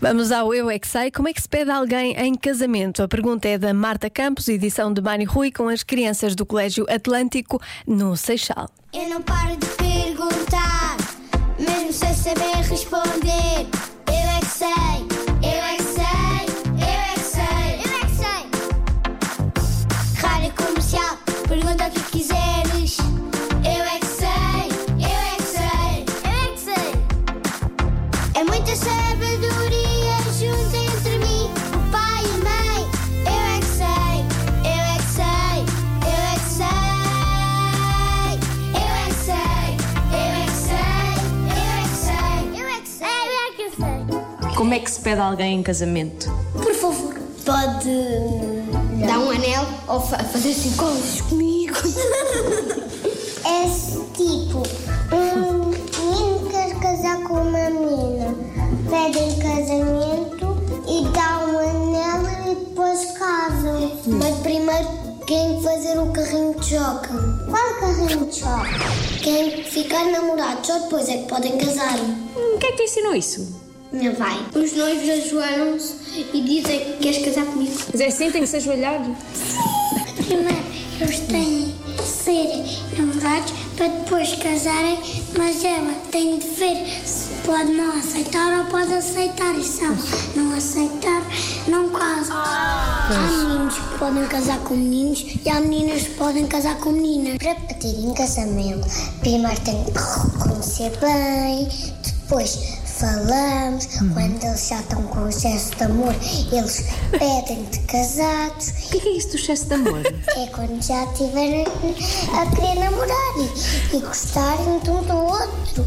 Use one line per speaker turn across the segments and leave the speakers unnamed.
Vamos ao Eu é que Sei. Como é que se pede alguém em casamento? A pergunta é da Marta Campos, edição de Mário Rui, com as crianças do Colégio Atlântico no Seixal.
Eu não paro de perguntar, mesmo sem saber responder. Eu é que sei, eu é que sei, eu é que sei, eu é que sei. Rádio comercial, pergunta o que quiseres. Eu é que sei, eu é que sei, eu é que sei. É muita sabedoria
Como é que se pede alguém em casamento?
Por favor, pode dar um anel ou fa- fazer assim coisas comigo. é tipo, um menino quer casar com uma menina, pede em casamento e dá um anel e depois casam. Mas primeiro quem fazer o carrinho de choque. Qual carrinho de choque? Quem ficar namorado, só depois é que podem casar.
Hum, Quem é que te ensinou isso?
Minha. Os noivos ajoelham-se e dizem que queres casar comigo.
Mas é assim, tem que se ajoelhar.
Primeiro, eles têm de ser namorados para depois casarem, mas ela tem de ver se pode não aceitar ou pode aceitar. E se ela não aceitar, não casa. Há meninos que podem casar com meninos e há meninas que podem casar com meninas. Para pedirem casamento, primeiro tem que reconhecer bem, depois falamos, quando eles já estão com excesso de amor, eles pedem-te casados.
O que é, que é isso do excesso de amor?
É quando já estiverem a querer namorar e, e gostarem de um do outro.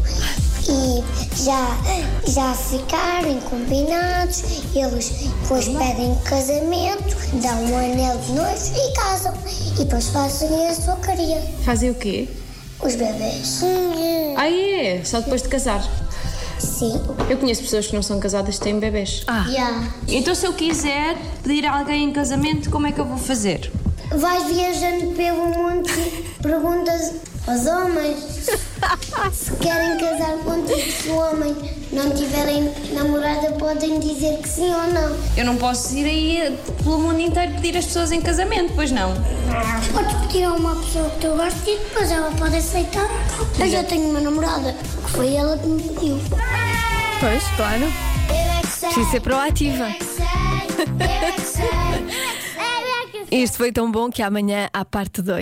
E já, já ficarem combinados, eles depois pedem casamento, dão um anel de noivo e casam. E depois fazem a sua carinha.
Fazem o quê?
Os bebês.
Ah, é? Só depois de casar.
Sim.
Eu conheço pessoas que não são casadas que têm bebês.
Ah,
Já.
Então, se eu quiser pedir a alguém em casamento, como é que eu vou fazer?
Vais viajando pelo mundo e perguntas aos homens Se o homem não tiverem namorada, podem dizer que sim ou não.
Eu não posso ir aí eh, pelo mundo inteiro pedir as pessoas em casamento, pois não?
Podes pedir a uma pessoa que tu gostas e depois ela pode aceitar. Eu já tenho uma namorada, que foi ela que me pediu.
pois, claro. Preciso ser proativa. Isto foi tão bom que amanhã há parte 2.